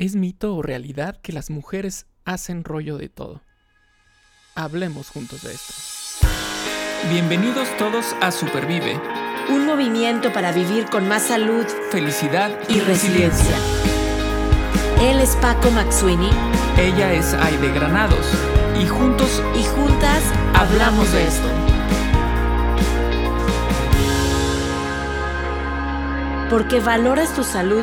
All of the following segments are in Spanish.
¿Es mito o realidad que las mujeres hacen rollo de todo? Hablemos juntos de esto. Bienvenidos todos a Supervive. Un movimiento para vivir con más salud, felicidad y, resiliencia. Él es Paco Maxuini. Ella es Aide Granados. Y juntos y juntas hablamos de esto. Porque valoras tu salud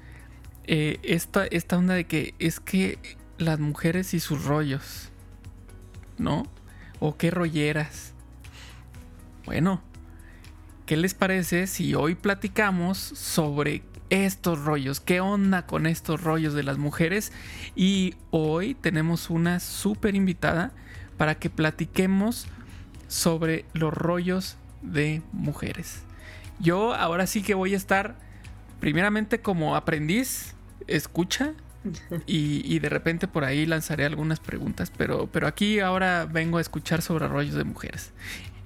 eh, esta, esta onda de que es que las mujeres y sus rollos, ¿no? O qué rolleras. Bueno, ¿qué les parece si hoy platicamos sobre estos rollos? ¿Qué onda con estos rollos de las mujeres? Y hoy tenemos una súper invitada para que platiquemos sobre los rollos de mujeres. Yo ahora sí que voy a estar primeramente como aprendiz, escucha y, de repente por ahí lanzaré algunas preguntas, pero, pero aquí ahora vengo a escuchar sobre rollos de mujeres.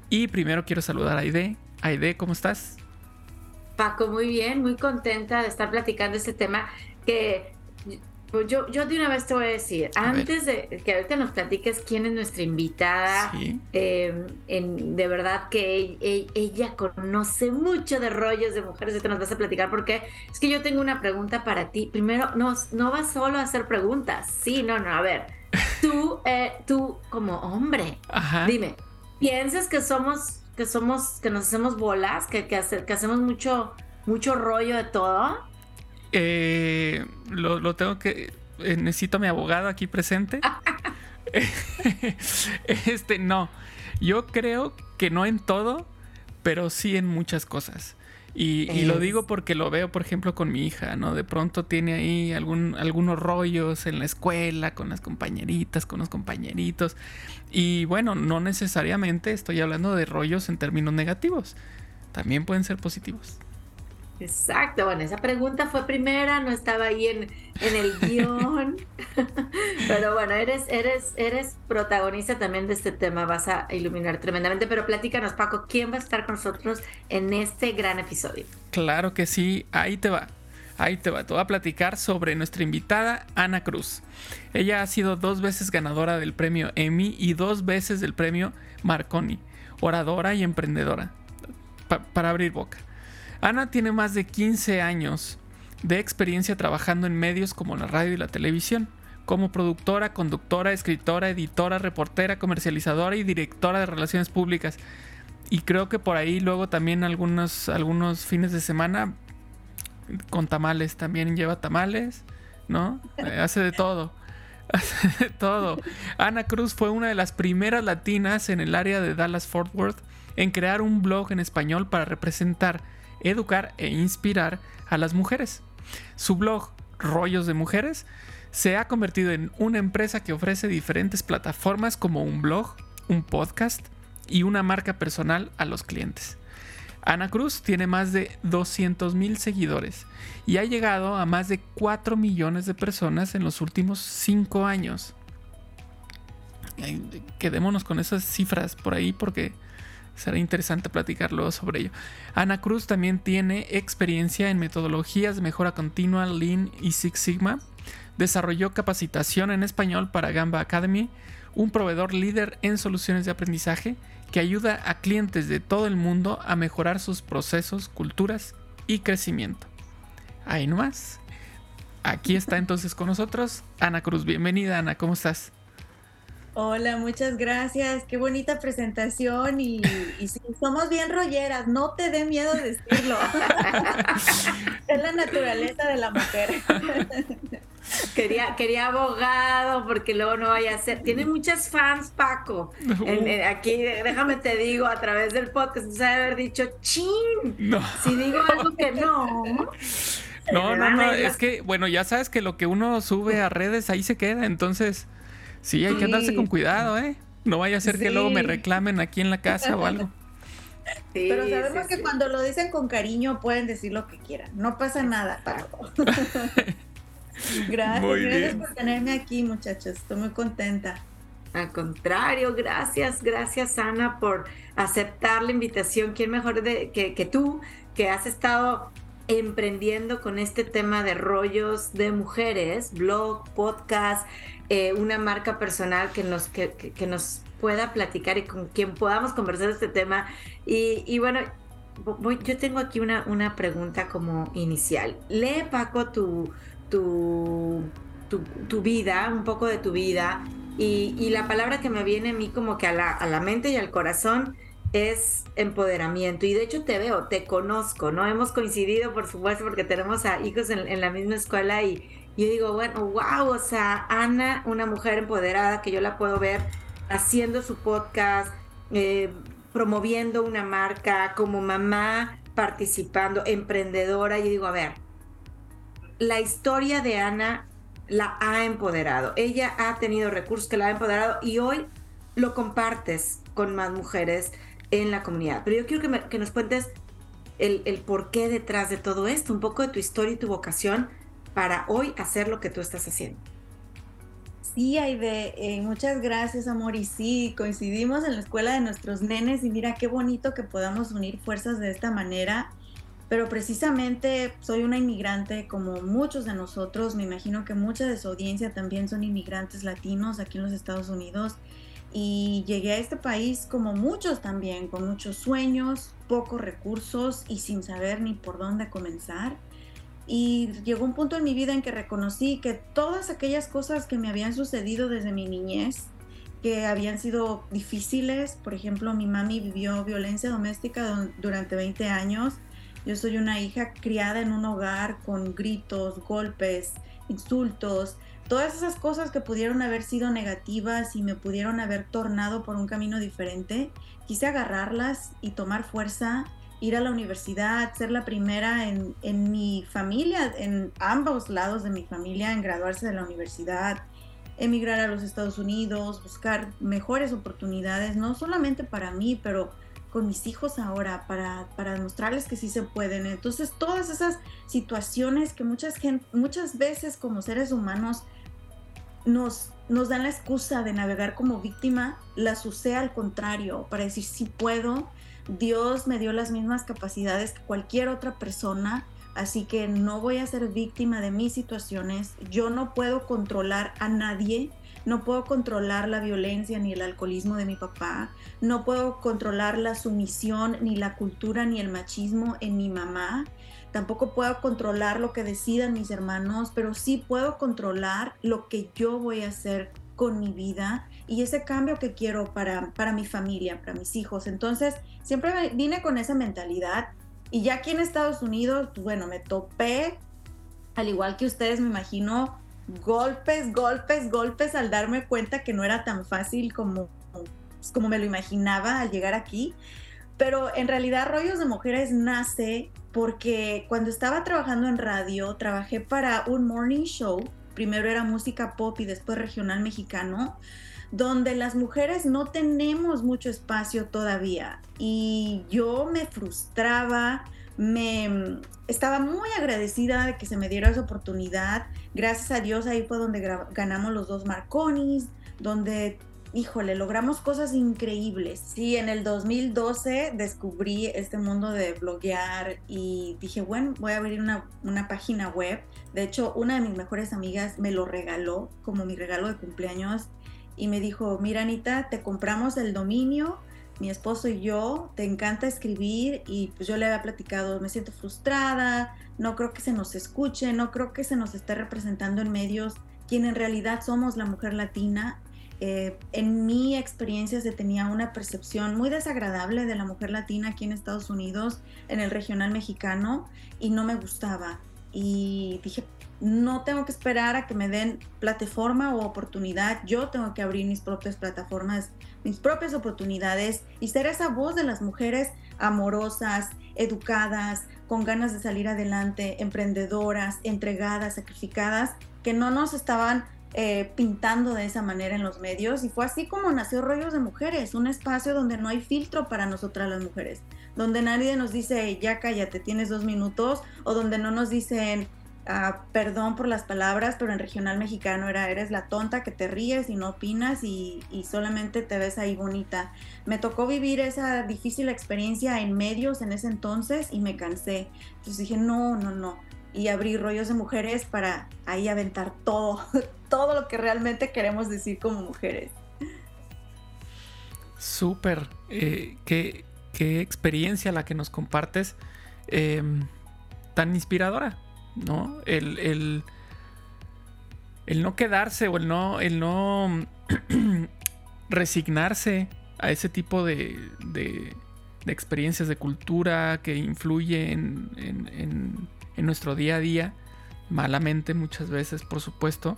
Y primero quiero saludar a Aide. Aide, ¿cómo estás? Paco, muy bien, muy contenta de estar platicando este tema que yo, yo de una vez te voy a decir, antes de que ahorita nos platiques quién es nuestra invitada, em, en, de verdad que ella, conoce mucho de rollos de mujeres, ahorita nos vas a platicar porque es que yo tengo una pregunta para ti. Primero, no, no vas solo a hacer preguntas, sí, no, no, a ver, tú, eh, tú como hombre, dime, ¿piensas que somos, que somos, que nos hacemos bolas, que, que, que hacemos mucho, mucho rollo de todo? Eh, lo, tengo que. Eh, necesito a mi abogado aquí presente. este, no. Yo creo que no en todo, pero sí en muchas cosas. Y, lo digo porque lo veo, por ejemplo, con mi hija, ¿no? De pronto tiene ahí algún, algunos rollos en la escuela, con las compañeritas, con los compañeritos. Y bueno, no necesariamente estoy hablando de rollos en términos negativos. También pueden ser positivos. Exacto, bueno, esa pregunta fue primera, no estaba ahí en, en el guion, pero bueno, eres, eres, eres protagonista también de este tema, vas a iluminar tremendamente, pero platícanos Paco, ¿quién va a estar con nosotros en este gran episodio? Claro que sí, ahí te va. Ahí te va, te voy a platicar sobre nuestra invitada Ana Cruz. Ella ha sido dos veces ganadora del premio Emmy y dos veces del premio Marconi, oradora y emprendedora. para abrir boca. Ana tiene más de 15 años de experiencia trabajando en medios como la radio y la televisión, como productora, conductora, escritora, editora, reportera, comercializadora y directora de relaciones públicas. Y creo que por ahí luego también algunos, algunos fines de semana con tamales, también lleva tamales, ¿no? Eh, hace de todo. Hace de todo. Ana Cruz fue una de las primeras latinas en el área de Dallas Fort Worth en crear un blog en español para representar educar e inspirar a las mujeres. Su blog, Rollos de Mujeres, se ha convertido en una empresa que ofrece diferentes plataformas como un blog, un podcast y una marca personal a los clientes. Ana Cruz tiene más de 200 mil seguidores y ha llegado a más de 4 millones de personas en los últimos 5 años. Quedémonos con esas cifras por ahí porque será interesante platicarlo sobre ello. Ana Cruz también tiene experiencia en metodologías de mejora continua, Lean y Six Sigma. Desarrolló capacitación en español para Gamba Academy, un proveedor líder en soluciones de aprendizaje que ayuda a clientes de todo el mundo a mejorar sus procesos, culturas y crecimiento. Ahí nomás. Aquí está entonces con nosotros Ana Cruz. Bienvenida Ana, ¿cómo estás? Hola, muchas gracias. Qué bonita presentación y, somos bien rolleras, no te dé miedo decirlo. es la naturaleza de la mujer. Quería, quería abogado porque luego no vaya a ser. Tiene muchas fans, Paco. aquí, déjame te digo, a través del podcast, se haber dicho, chin. Si digo algo que no. No, no, no, es que, bueno, ya sabes que lo que uno sube a redes ahí se queda, entonces sí, hay que andarse con cuidado, ¿eh? No vaya a ser que luego me reclamen aquí en la casa o algo. Pero sabemos que cuando lo dicen con cariño pueden decir lo que quieran. No pasa nada, Paco. gracias, gracias por tenerme aquí, muchachos. Estoy muy contenta. Al contrario, gracias, gracias Ana por aceptar la invitación. ¿Quién mejor de, que, tú, que has estado emprendiendo con este tema de rollos de mujeres, blog, podcast, eh, una marca personal que nos, que, que nos pueda platicar y con quien podamos conversar este tema. Y, bueno, yo tengo aquí una, una pregunta como inicial. Lee, Paco, tu, tu, tu, vida, un poco de tu vida. Y, la palabra que me viene a mí como que a la, a la mente y al corazón es empoderamiento. Y de hecho te veo, te conozco, ¿no? Hemos coincidido, por supuesto, porque tenemos a hijos en, en la misma escuela y yo digo, bueno, wow, o sea, Ana, una mujer empoderada que yo la puedo ver haciendo su podcast, eh, promoviendo una marca, como mamá participando, emprendedora. Y digo, a ver, la historia de Ana la ha empoderado. Ella ha tenido recursos que la ha empoderado y hoy lo compartes con más mujeres en la comunidad. Pero yo quiero que, nos cuentes el, el porqué detrás de todo esto, un poco de tu historia y tu vocación para hoy hacer lo que tú estás haciendo. Sí, Aide, eh, muchas gracias, amor. Y sí, coincidimos en la escuela de nuestros nenes y mira qué bonito que podamos unir fuerzas de esta manera. Pero precisamente soy una inmigrante como muchos de nosotros. Me imagino que mucha de su audiencia también son inmigrantes latinos aquí en los Estados Unidos. Y llegué a este país como muchos también, con muchos sueños, pocos recursos y sin saber ni por dónde comenzar. Y llegó un punto en mi vida en que reconocí que todas aquellas cosas que me habían sucedido desde mi niñez, que habían sido difíciles, por ejemplo, mi mami vivió violencia doméstica durante 20 años. Yo soy una hija criada en un hogar con gritos, golpes, insultos, todas esas cosas que pudieron haber sido negativas y me pudieron haber tornado por un camino diferente. Quise agarrarlas y tomar fuerza ir a la universidad, ser la primera en, en, mi familia, en ambos lados de mi familia, en graduarse de la universidad, emigrar a los Estados Unidos, buscar mejores oportunidades, no solamente para mí, pero con mis hijos ahora, para, para demostrarles que sí se pueden. Entonces, todas esas situaciones que muchas, muchas veces como seres humanos nos, nos dan la excusa de navegar como víctima, las usé al contrario, para decir sí puedo, Dios me dio las mismas capacidades que cualquier otra persona, así que no voy a ser víctima de mis situaciones. Yo no puedo controlar a nadie, no puedo controlar la violencia ni el alcoholismo de mi papá, no puedo controlar la sumisión ni la cultura ni el machismo en mi mamá. Tampoco puedo controlar lo que decidan mis hermanos, pero sí puedo controlar lo que yo voy a hacer con mi vida y ese cambio que quiero para, para mi familia, para mis hijos. Entonces, siempre vine con esa mentalidad y ya aquí en Estados Unidos, pues, bueno, me topé, al igual que ustedes, me imagino, golpes, golpes, golpes al darme cuenta que no era tan fácil como, pues, como me lo imaginaba al llegar aquí. Pero en realidad Rollos de Mujeres nace porque cuando estaba trabajando en radio, trabajé para un morning show. Primero era música pop y después regional mexicano donde las mujeres no tenemos mucho espacio todavía. Y yo me frustraba, me estaba muy agradecida de que se me diera esa oportunidad. Gracias a Dios ahí fue donde ganamos los dos Marconis, donde, híjole, logramos cosas increíbles. Sí, en el 2012 descubrí este mundo de bloguear y dije, bueno, voy a abrir una, una página web. De hecho, una de mis mejores amigas me lo regaló como mi regalo de cumpleaños y me dijo, mira Anita, te compramos el dominio, mi esposo y yo, te encanta escribir y pues yo le había platicado, me siento frustrada, no creo que se nos escuche, no creo que se nos esté representando en medios quien en realidad somos la mujer latina. Eh, en mi experiencia se tenía una percepción muy desagradable de la mujer latina aquí en Estados Unidos, en el regional mexicano, y no me gustaba. Y dije, no tengo que esperar a que me den plataforma o oportunidad, yo tengo que abrir mis propias plataformas, mis propias oportunidades y ser esa voz de las mujeres amorosas, educadas, con ganas de salir adelante, emprendedoras, entregadas, sacrificadas, que no nos estaban eh, pintando de esa manera en los medios. Y fue así como nació Rollos de Mujeres, un espacio donde no hay filtro para nosotras las mujeres, donde nadie nos dice, ya cállate, tienes dos minutos, o donde no nos dicen, Ah, perdón por las palabras, pero en regional mexicano era, eres la tonta que te ríes y no opinas y, solamente te ves ahí bonita. Me tocó vivir esa difícil experiencia en medios en ese entonces y me cansé. Entonces dije, no, no, no. Y abrí rollos de mujeres para ahí aventar todo, todo lo que realmente queremos decir como mujeres. Súper. Eh, qué, experiencia la que nos compartes. Em, tan inspiradora ¿no? El, el, el no quedarse o el no, el no resignarse a ese tipo de, de, experiencias de cultura que influye en, en, en, nuestro día a día, malamente muchas veces, por supuesto.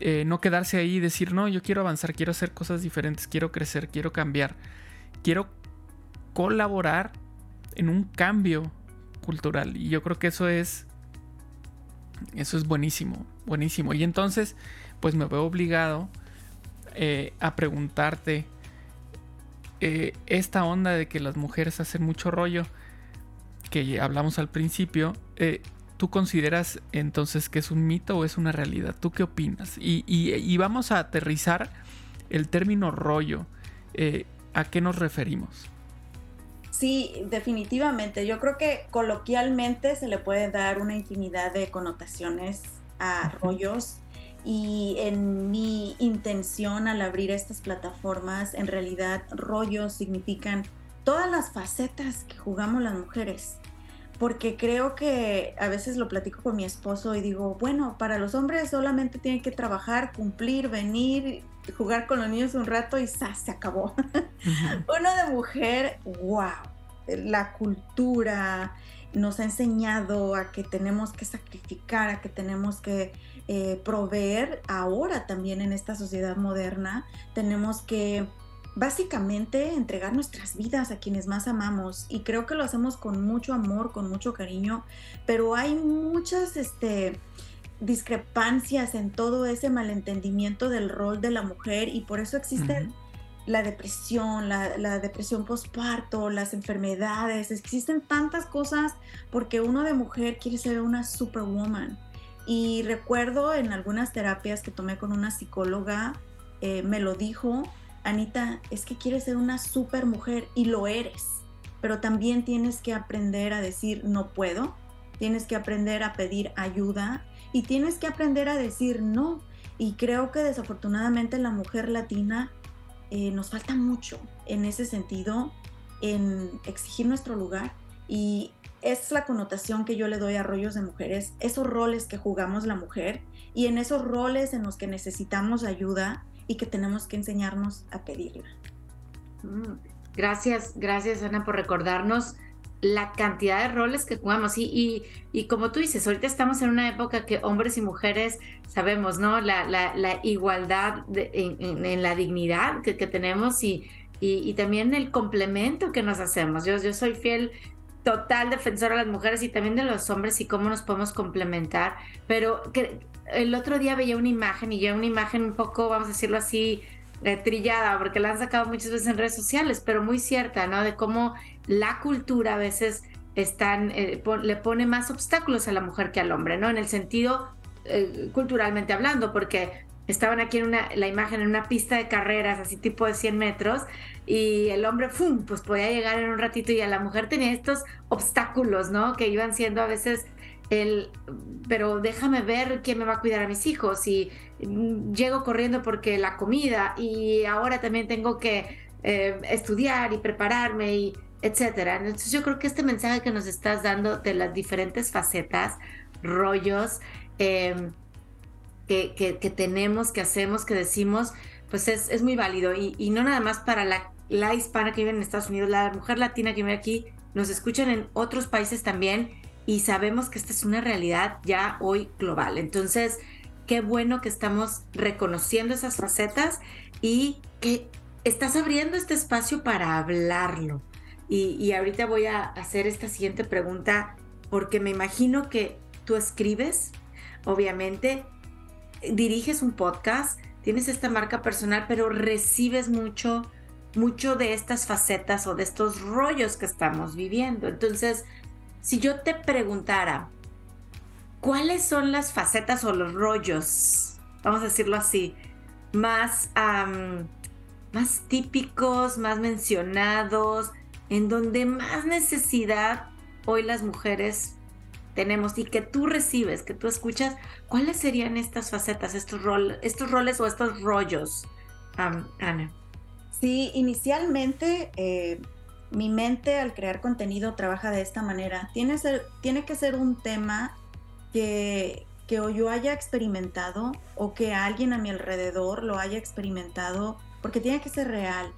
Eh, no quedarse ahí y decir, no, yo quiero avanzar, quiero hacer cosas diferentes, quiero crecer, quiero cambiar, quiero colaborar en un cambio cultural. Y yo creo que eso es eso es buenísimo, buenísimo. Y entonces, pues me veo obligado eh, a preguntarte eh, esta onda de que las mujeres hacen mucho rollo, que hablamos al principio, eh, ¿tú consideras entonces que es un mito o es una realidad? ¿Tú qué opinas? Y, vamos a aterrizar el término rollo. ¿A qué nos referimos? Sí, definitivamente. Yo creo que coloquialmente se le puede dar una infinidad de connotaciones a rollos y en mi intención al abrir estas plataformas, en realidad rollos significan todas las facetas que jugamos las mujeres. Porque creo que a veces lo platico con mi esposo y digo, bueno, para los hombres solamente tienen que trabajar, cumplir, venir, jugar con los niños un rato y se acabó. Uno de mujer, wow, la cultura nos ha enseñado a que tenemos que sacrificar, a que tenemos que eh, proveer ahora también en esta sociedad moderna, tenemos que básicamente entregar nuestras vidas a quienes más amamos y creo que lo hacemos con mucho amor, con mucho cariño, pero hay muchas este, discrepancias en todo ese malentendimiento del rol de la mujer y por eso existe la depresión, la, depresión postparto, las enfermedades, existen tantas cosas porque uno de mujer quiere ser una superwoman. Y recuerdo en algunas terapias que tomé con una psicóloga, eh, me lo dijo, Anita, es que quieres ser una super mujer y lo eres, pero también tienes que aprender a decir no puedo, tienes que aprender a pedir ayuda y tienes que aprender a decir no. Y creo que desafortunadamente la mujer latina eh, nos falta mucho en ese sentido, en exigir nuestro lugar. Y es la connotación que yo le doy a rollos de mujeres, esos roles que jugamos la mujer y en esos roles en los que necesitamos ayuda y que tenemos que enseñarnos a pedirla. Mm, gracias, gracias Ana por recordarnos la cantidad de roles que jugamos. Y, y, como tú dices, ahorita estamos en una época que hombres y mujeres sabemos, ¿no? La, la, igualdad en, la dignidad que, tenemos y, y, también el complemento que nos hacemos. Yo, yo soy fiel total defensora de las mujeres y también de los hombres y cómo nos podemos complementar. Pero que, el otro día veía una imagen y ya una imagen un poco, vamos a decirlo así, eh, trillada, porque la han sacado muchas veces en redes sociales, pero muy cierta, ¿no? De cómo la cultura a veces eh, le pone más obstáculos a la mujer que al hombre, ¿no? En el sentido eh, culturalmente hablando, porque estaban aquí en una, la imagen en una pista de carreras, así tipo de 100 metros, y el hombre, ¡fum!, pues podía llegar en un ratito y a la mujer tenía estos obstáculos, ¿no? Que iban siendo a veces el, pero déjame ver quién me va a cuidar a mis hijos y mm, llego corriendo porque la comida y ahora también tengo que eh, estudiar y prepararme y etcétera. Entonces yo creo que este mensaje que nos estás dando de las diferentes facetas, rollos em, que, que, tenemos, que hacemos, que decimos, pues es, es muy válido. Y, y, no nada más para la, la hispana que vive en Estados Unidos, la mujer latina que vive aquí, nos escuchan en otros países también y sabemos que esta es una realidad ya hoy global. Entonces, qué bueno que estamos reconociendo esas facetas y que estás abriendo este espacio para hablarlo. Y, ahorita voy a hacer esta siguiente pregunta porque me imagino que tú escribes, obviamente, diriges un podcast, tienes esta marca personal, pero recibes mucho, mucho de estas facetas o de estos rollos que estamos viviendo. Entonces, si yo te preguntara, ¿cuáles son las facetas o los rollos, vamos a decirlo así, más, más típicos, más mencionados, en donde más necesidad hoy las mujeres tenemos y que tú recibes, que tú escuchas, ¿cuáles serían estas facetas, estos, estos roles o estos rollos, Ana? Sí, inicialmente eh, mi mente al crear contenido trabaja de esta manera. Tiene, tiene que ser un tema que, que yo haya experimentado o que alguien a mi alrededor lo haya experimentado, porque tiene que ser real.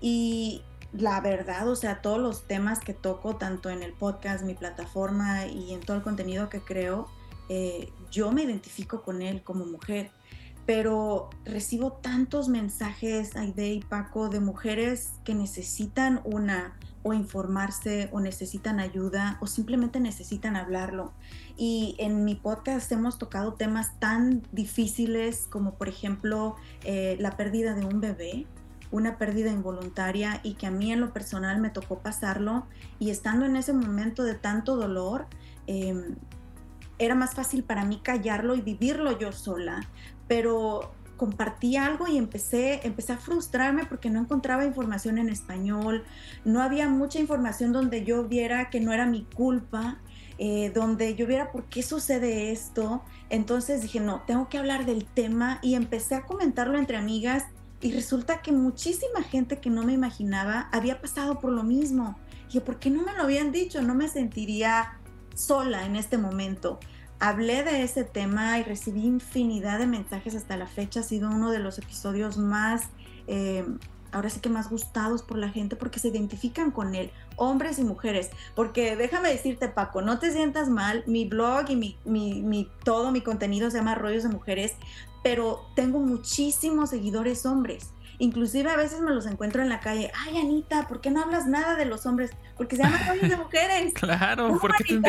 Y la verdad, o sea, todos los temas que toco, tanto en el podcast, mi plataforma y en todo el contenido que creo, eh, yo me identifico con él como mujer. Pero recibo tantos mensajes, Aide y Paco, de mujeres que necesitan una o informarse o necesitan ayuda o simplemente necesitan hablarlo. Y en mi podcast hemos tocado temas tan difíciles como por ejemplo eh, la pérdida de un bebé, una pérdida involuntaria y que a mí en lo personal me tocó pasarlo y estando en ese momento de tanto dolor, em, era más fácil para mí callarlo y vivirlo yo sola, pero compartí algo y empecé, empecé a frustrarme porque no encontraba información en español, no había mucha información donde yo viera que no era mi culpa, eh, donde yo viera por qué sucede esto. Entonces dije, no, tengo que hablar del tema y empecé a comentarlo entre amigas y resulta que muchísima gente que no me imaginaba había pasado por lo mismo. Y ¿por qué no me lo habían dicho? No me sentiría sola en este momento. Hablé de ese tema y recibí infinidad de mensajes hasta la fecha. Ha sido uno de los episodios más, eh, ahora sí que más gustados por la gente porque se identifican con él, hombres y mujeres. Porque déjame decirte, Paco, no te sientas mal. Mi blog y mi, mi, mi todo mi contenido se llama Rollos de Mujeres, pero tengo muchísimos seguidores hombres. Inclusive a veces me los encuentro en la calle. Ay, Anita, ¿por qué no hablas nada de los hombres? Porque se llaman rollos de mujeres. claro, porque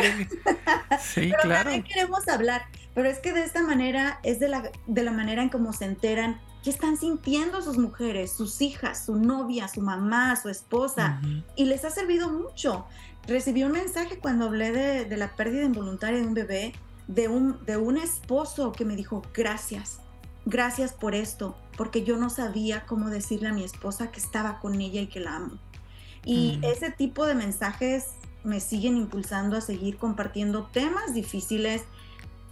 Sí, pero claro. También queremos hablar. Pero es que de esta manera es de la, de la manera en cómo se enteran qué están sintiendo sus mujeres, sus hijas, su novia, su mamá, su esposa. Y les ha servido mucho. Recibí un mensaje cuando hablé de, de la pérdida involuntaria de un bebé, de un, de un esposo que me dijo, gracias gracias por esto, porque yo no sabía cómo decirle a mi esposa que estaba con ella y que la amo. Y ese tipo de mensajes me siguen impulsando a seguir compartiendo temas difíciles.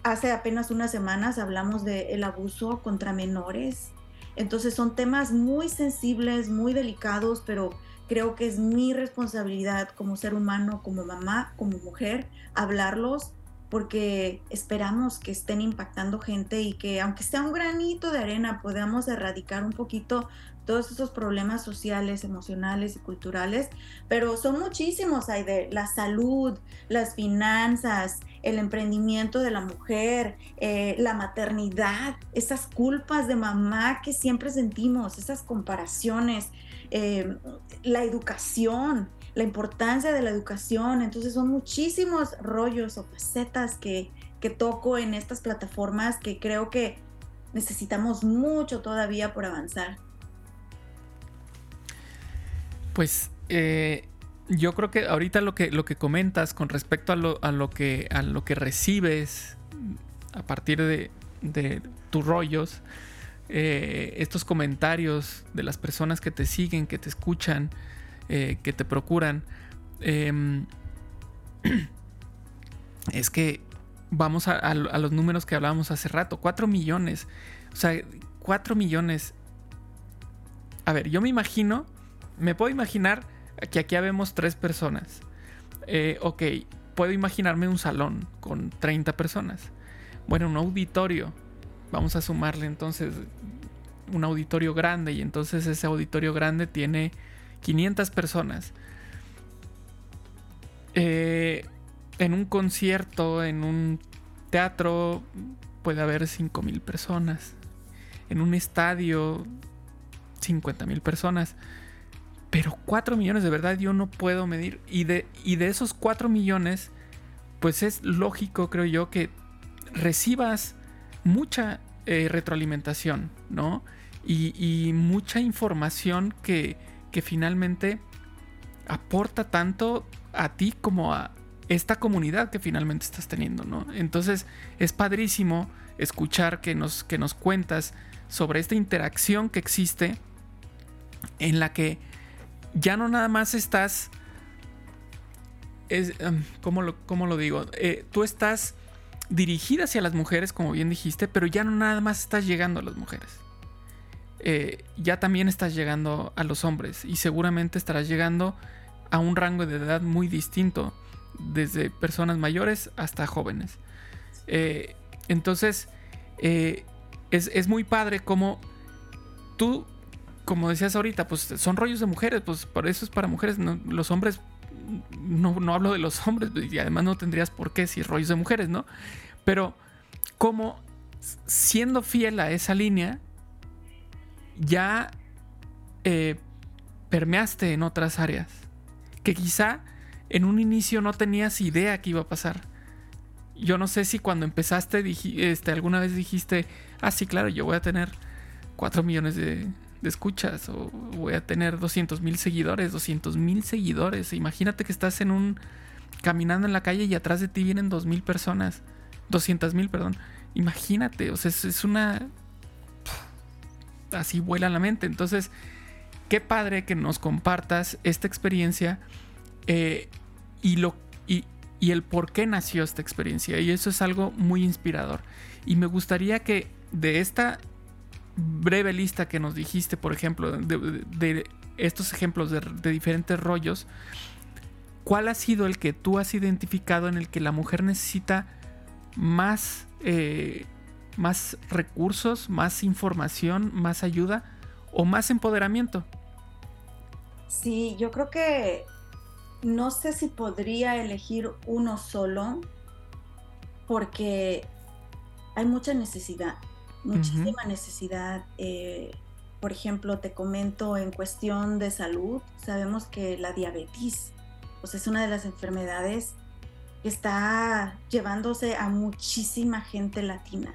Hace apenas unas semanas hablamos del el abuso contra menores. Entonces son temas muy sensibles, muy delicados, pero creo que es mi responsabilidad como ser humano, como mamá, como mujer, hablarlos porque esperamos que estén impactando gente y que aunque sea un granito de arena podamos erradicar un poquito todos esos problemas sociales, emocionales y culturales, pero son muchísimos, hay de la salud, las finanzas, el emprendimiento de la mujer, eh, la maternidad, esas culpas de mamá que siempre sentimos, esas comparaciones, eh, la educación, la importancia de la educación. Entonces son muchísimos rollos o facetas que, que toco en estas plataformas que creo que necesitamos mucho todavía por avanzar. Pues eh, yo creo que ahorita lo que, lo que comentas con respecto a lo, a lo, que, a lo que recibes a partir de, de tus rollos, eh, estos comentarios de las personas que te siguen, que te escuchan, eh, que te procuran, em, es que vamos a, los números que hablábamos hace rato, 4 millones. O sea, 4 millones. A ver, yo me imagino, me puedo imaginar que aquí habemos tres personas. Eh, ok, puedo imaginarme un salón con 30 personas. Bueno, un auditorio. Vamos a sumarle entonces un auditorio grande y entonces ese auditorio grande tiene 500 personas. Eh, en un concierto, en un teatro, puede haber 5.000 personas. En un estadio, 50.000 personas. Pero 4 millones de verdad yo no puedo medir. Y de, y de esos 4 millones, pues es lógico, creo yo, que recibas mucha eh, retroalimentación, ¿no? Y, mucha información que, que finalmente aporta tanto a ti como a esta comunidad que finalmente estás teniendo, ¿no? Entonces es padrísimo escuchar que nos, que nos cuentas sobre esta interacción que existe en la que ya no nada más estás... Es, em, ¿cómo, lo, lo digo? Eh, tú estás dirigida hacia las mujeres, como bien dijiste, pero ya no nada más estás llegando a las mujeres. Eh, ya también estás llegando a los hombres y seguramente estarás llegando a un rango de edad muy distinto, desde personas mayores hasta jóvenes. Eh, entonces, es, es, muy padre como tú como decías ahorita, pues son rollos de mujeres, pues por eso es para mujeres. los hombres, no, no, hablo de los hombres, y además no tendrías por qué si rollos de mujeres, ¿no? Pero como siendo fiel a esa línea, ya eh, permeaste en otras áreas, que quizá en un inicio no tenías idea que iba a pasar. Yo no sé si cuando empezaste este, alguna vez dijiste, ah, sí, claro, yo voy a tener 4 millones de, escuchas o voy a tener 200 mil seguidores, 200 mil seguidores. Imagínate que estás en un caminando en la calle y atrás de ti vienen 2 mil personas, 200 mil, perdón. Imagínate, o sea, es, una... Así vuela la mente. Entonces, qué padre que nos compartas esta experiencia eh, y, lo, y, y el por qué nació esta experiencia. Y eso es algo muy inspirador. Y me gustaría que de esta breve lista que nos dijiste, por ejemplo, de, estos ejemplos de, diferentes rollos, ¿cuál ha sido el que tú has identificado en el que la mujer necesita más, eh, más recursos, más información, más ayuda o más empoderamiento? Sí, yo creo que no sé si podría elegir uno solo porque hay mucha necesidad muchísima necesidad. Eh, por ejemplo, te comento en cuestión de salud, sabemos que la diabetes pues es una de las enfermedades que está llevándose a muchísima gente latina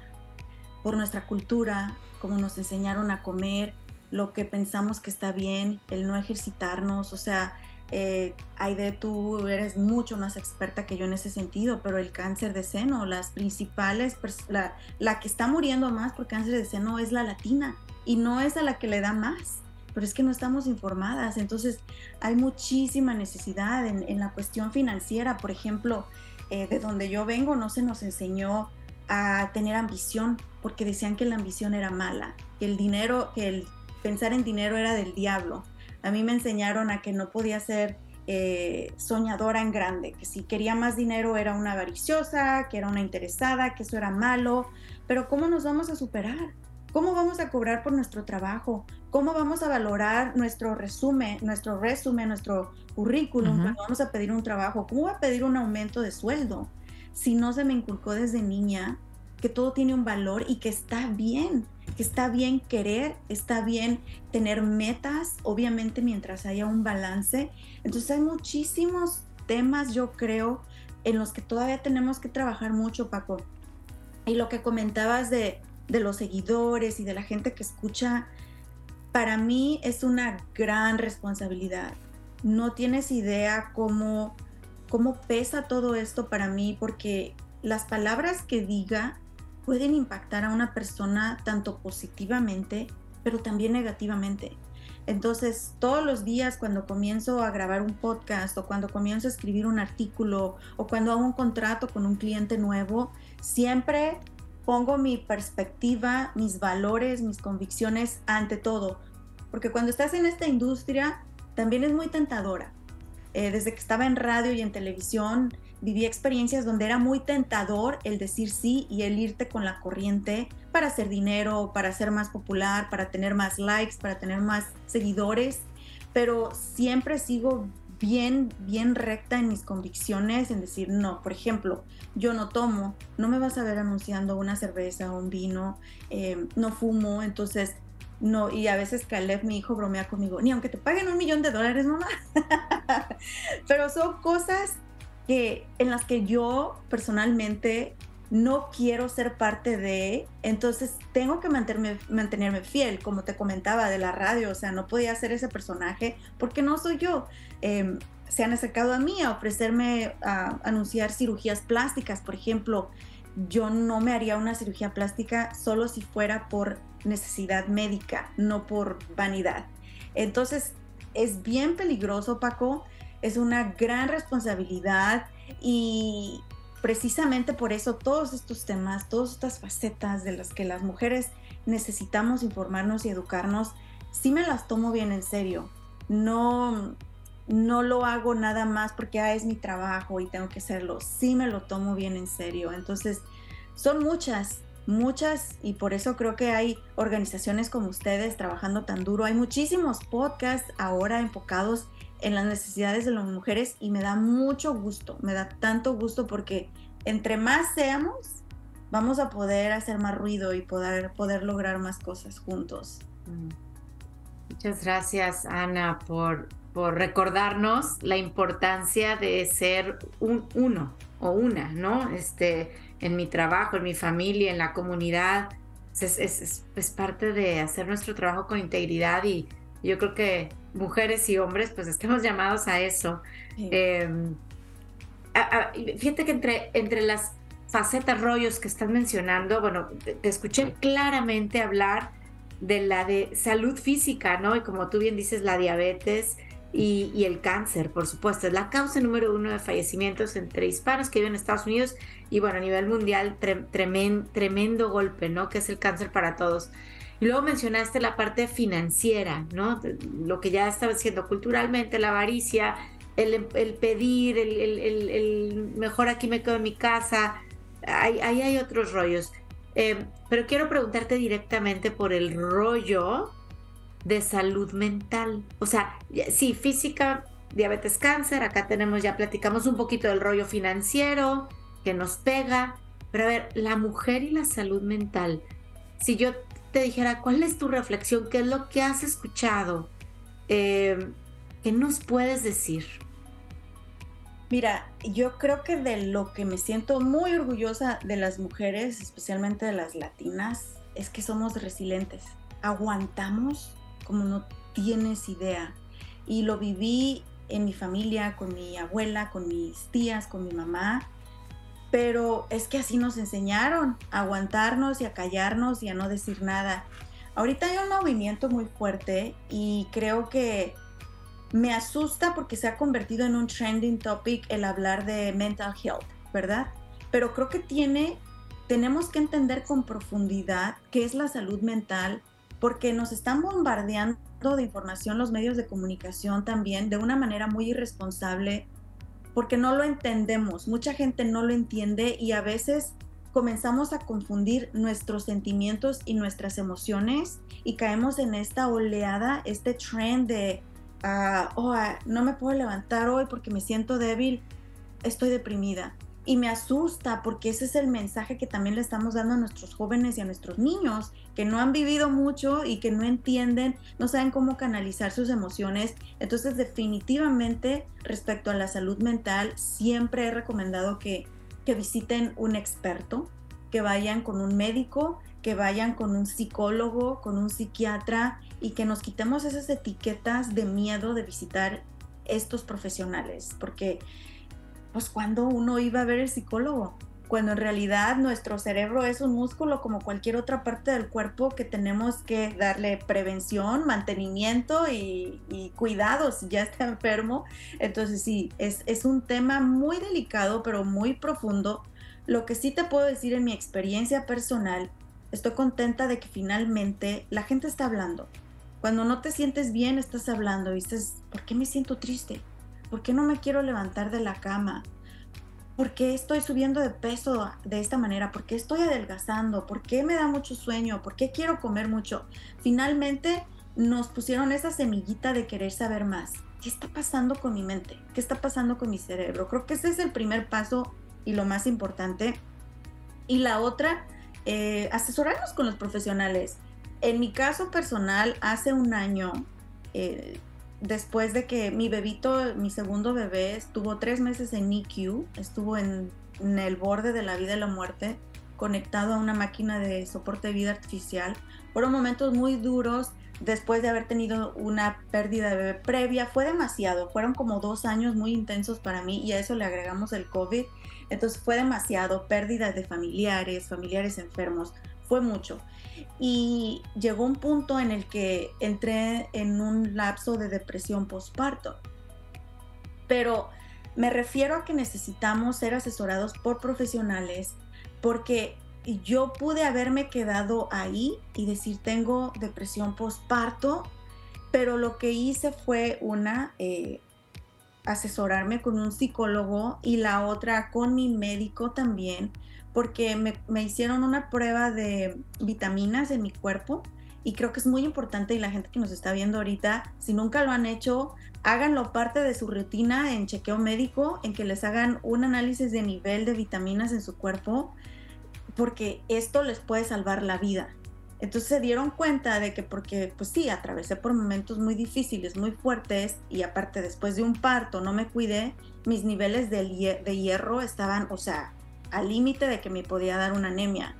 por nuestra cultura, como nos enseñaron a comer, lo que pensamos que está bien, el no ejercitarnos, o sea, eh, Aide, tú eres mucho más experta que yo en ese sentido, pero el cáncer de seno, las principales, la, la, que está muriendo más por cáncer de seno es la latina y no es a la que le da más, pero es que no estamos informadas. Entonces hay muchísima necesidad en, la cuestión financiera, por ejemplo, eh, de donde yo vengo no se nos enseñó a tener ambición, porque decían que la ambición era mala, que el dinero, que el pensar en dinero era del diablo a mí me enseñaron a que no podía ser eh, soñadora en grande, que si quería más dinero era una avariciosa, que era una interesada, que eso era malo, pero ¿cómo nos vamos a superar? ¿Cómo vamos a cobrar por nuestro trabajo? ¿Cómo vamos a valorar nuestro resumen, nuestro resumen, nuestro currículum cuando vamos a pedir un trabajo? ¿Cómo voy a pedir un aumento de sueldo? Si no se me inculcó desde niña que todo tiene un valor y que está bien, que está bien querer, está bien tener metas, obviamente mientras haya un balance. Entonces hay muchísimos temas, yo creo, en los que todavía tenemos que trabajar mucho, Paco. Y lo que comentabas de, de los seguidores y de la gente que escucha, para mí es una gran responsabilidad. No tienes idea cómo, cómo pesa todo esto para mí, porque las palabras que diga pueden impactar a una persona tanto positivamente, pero también negativamente. Entonces, todos los días cuando comienzo a grabar un podcast o cuando comienzo a escribir un artículo o cuando hago un contrato con un cliente nuevo, siempre pongo mi perspectiva, mis valores, mis convicciones ante todo. Porque cuando estás en esta industria, también es muy tentadora. Eh, desde que estaba en radio y en televisión, viví experiencias donde era muy tentador el decir sí y el irte con la corriente para hacer dinero, para ser más popular, para tener más likes, para tener más seguidores, pero siempre sigo bien, bien recta en mis convicciones, en decir, no, por ejemplo, yo no tomo, no me vas a ver anunciando una cerveza o un vino, eh, no fumo, entonces, no, y a veces Caleb, mi hijo, bromea conmigo, ni aunque te paguen un millón de dólares, mamá, pero son cosas que en las que yo personalmente no quiero ser parte de, entonces tengo que mantenerme, mantenerme fiel, como te comentaba de la radio, o sea, no podía ser ese personaje porque no soy yo. Em, se han acercado a mí a ofrecerme a anunciar cirugías plásticas, por ejemplo, yo no me haría una cirugía plástica solo si fuera por necesidad médica, no por vanidad. Entonces, es bien peligroso, Paco, es una gran responsabilidad y precisamente por eso todos estos temas, todas estas facetas de las que las mujeres necesitamos informarnos y educarnos, sí me las tomo bien en serio. No, no lo hago nada más porque ah, es mi trabajo y tengo que hacerlo. Sí me lo tomo bien en serio. Entonces, son muchas, muchas y por eso creo que hay organizaciones como ustedes trabajando tan duro. Hay muchísimos podcasts ahora enfocados en las necesidades de las mujeres y me da mucho gusto, me da tanto gusto porque entre más seamos, vamos a poder hacer más ruido y poder, poder lograr más cosas juntos. Mm. Muchas gracias, Ana, por, por recordarnos la importancia de ser un uno o una, ¿no? Este, en mi trabajo, en mi familia, en la comunidad. Es, es, es, parte de hacer nuestro trabajo con integridad y yo creo que mujeres y hombres pues estamos llamados a eso. Em, fíjate que entre, entre las facetas, rollos que estás mencionando, bueno, te, escuché claramente hablar de la de salud física, ¿no? Y como tú bien dices, la diabetes y, y, el cáncer, por supuesto. Es la causa número uno de fallecimientos entre hispanos que viven en Estados Unidos y bueno, a nivel mundial, tremendo golpe, ¿no? Que es el cáncer para todos. Y luego mencionaste la parte financiera, ¿no? Lo que ya estaba diciendo culturalmente, la avaricia, el, pedir, el, mejor aquí me quedo en mi casa. Ahí, hay otros rollos. Eh, pero quiero preguntarte directamente por el rollo de salud mental. O sea, sí, física, diabetes, cáncer, acá tenemos, ya platicamos un poquito del rollo financiero, que nos pega. Pero a ver, la mujer y la salud mental, si yo te dijera, ¿cuál es tu reflexión? ¿Qué es lo que has escuchado? Eh, ¿Qué nos puedes decir? Mira, yo creo que de lo que me siento muy orgullosa de las mujeres, especialmente de las latinas, es que somos resilientes. Aguantamos como no tienes idea. Y lo viví en mi familia, con mi abuela, con mis tías, con mi mamá pero es que así nos enseñaron a aguantarnos y a callarnos y a no decir nada. Ahorita hay un movimiento muy fuerte y creo que me asusta porque se ha convertido en un trending topic el hablar de mental health, ¿verdad? Pero creo que tiene, tenemos que entender con profundidad qué es la salud mental porque nos están bombardeando de información los medios de comunicación también de una manera muy irresponsable porque no lo entendemos, mucha gente no lo entiende y a veces comenzamos a confundir nuestros sentimientos y nuestras emociones y caemos en esta oleada, este trend de, ah, oh, ah, no me puedo levantar hoy porque me siento débil, estoy deprimida. Y me asusta porque ese es el mensaje que también le estamos dando a nuestros jóvenes y a nuestros niños, que no han vivido mucho y que no entienden, no saben cómo canalizar sus emociones. Entonces definitivamente respecto a la salud mental, siempre he recomendado que, que visiten un experto, que vayan con un médico, que vayan con un psicólogo, con un psiquiatra y que nos quitemos esas etiquetas de miedo de visitar estos profesionales, porque pues cuando uno iba a ver el psicólogo, cuando en realidad nuestro cerebro es un músculo como cualquier otra parte del cuerpo que tenemos que darle prevención, mantenimiento y, cuidado si ya está enfermo. Entonces sí, es, es un tema muy delicado pero muy profundo. Lo que sí te puedo decir en mi experiencia personal, estoy contenta de que finalmente la gente está hablando. Cuando no te sientes bien, estás hablando y dices, ¿por qué me siento triste? ¿Por qué no me quiero levantar de la cama? ¿Por qué estoy subiendo de peso de esta manera? ¿Por qué estoy adelgazando? ¿Por qué me da mucho sueño? ¿Por qué quiero comer mucho? Finalmente nos pusieron esa semillita de querer saber más. ¿Qué está pasando con mi mente? ¿Qué está pasando con mi cerebro? Creo que ese es el primer paso y lo más importante. Y la otra, eh, asesorarnos con los profesionales. En mi caso personal, hace un año, eh, después de que mi bebito, mi segundo bebé, estuvo tres meses en NICU, estuvo en, en el borde de la vida y la muerte, conectado a una máquina de soporte de vida artificial. Fueron momentos muy duros después de haber tenido una pérdida de bebé previa. Fue demasiado, fueron como dos años muy intensos para mí y a eso le agregamos el COVID. Entonces fue demasiado, pérdidas de familiares, familiares enfermos, fue mucho. Y llegó un punto en el que entré en un lapso de depresión postparto. Pero me refiero a que necesitamos ser asesorados por profesionales porque yo pude haberme quedado ahí y decir tengo depresión postparto, pero lo que hice fue una, eh, asesorarme con un psicólogo y la otra con mi médico también, porque me, hicieron una prueba de vitaminas en mi cuerpo y creo que es muy importante y la gente que nos está viendo ahorita, si nunca lo han hecho, háganlo parte de su rutina en chequeo médico, en que les hagan un análisis de nivel de vitaminas en su cuerpo porque esto les puede salvar la vida. Entonces se dieron cuenta de que porque, pues sí, atravesé por momentos muy difíciles, muy fuertes, y aparte después de un parto no me cuidé, mis niveles de, de hierro estaban, o sea, al límite de que me podía dar una anemia.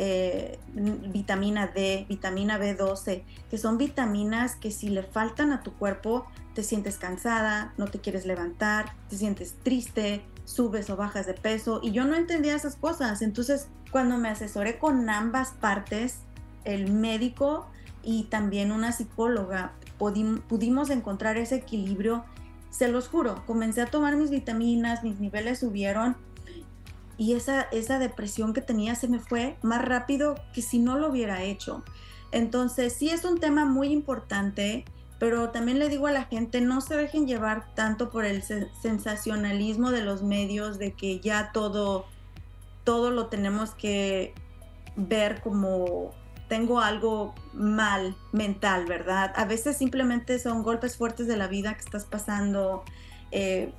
Eh, vitamina D, vitamina B12, que son vitaminas que si le faltan a tu cuerpo, te sientes cansada, no te quieres levantar, te sientes triste, subes o bajas de peso y yo no entendía esas cosas. Entonces, cuando me asesoré con ambas partes, el médico y también una psicóloga, pudimos encontrar ese equilibrio. Se los juro, comencé a tomar mis vitaminas, mis niveles subieron y esa, esa depresión que tenía se me fue más rápido que si no lo hubiera hecho. Entonces, sí es un tema muy importante pero también le digo a la gente, no se dejen llevar tanto por el sensacionalismo de los medios, de que ya todo, todo lo tenemos que ver como tengo algo mal mental, ¿verdad? A veces simplemente son golpes fuertes de la vida que estás pasando. Eh,